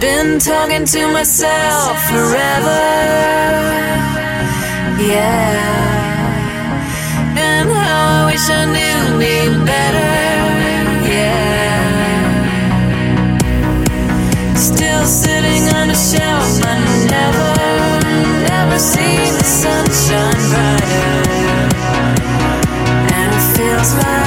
Been talking to myself forever. Yeah. And how I wish I knew me better. Yeah. Still sitting on a shelf. I never, never seen the sunshine brighter. And it feels like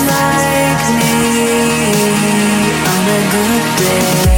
like me on a good day.